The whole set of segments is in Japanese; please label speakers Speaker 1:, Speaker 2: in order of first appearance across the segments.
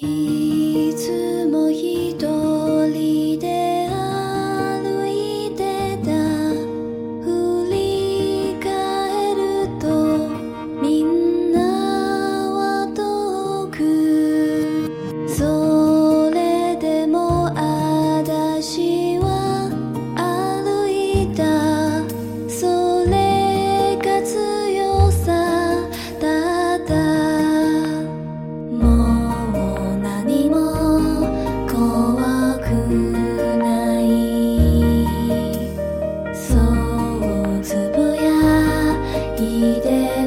Speaker 1: いい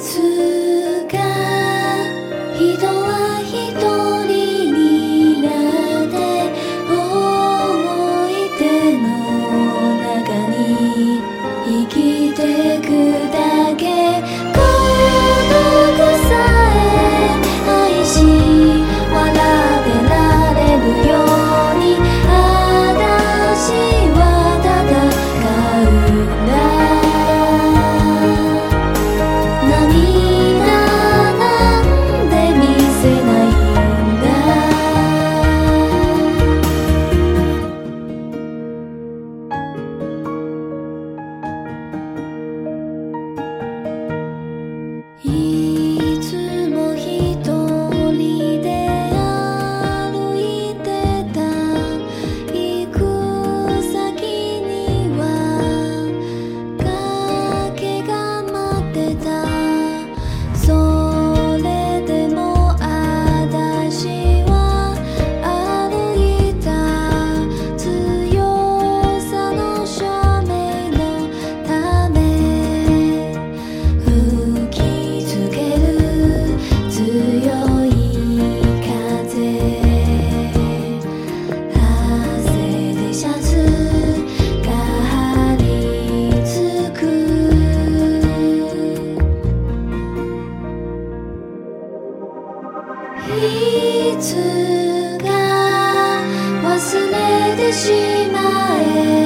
Speaker 1: つもいつが忘れてしまえ。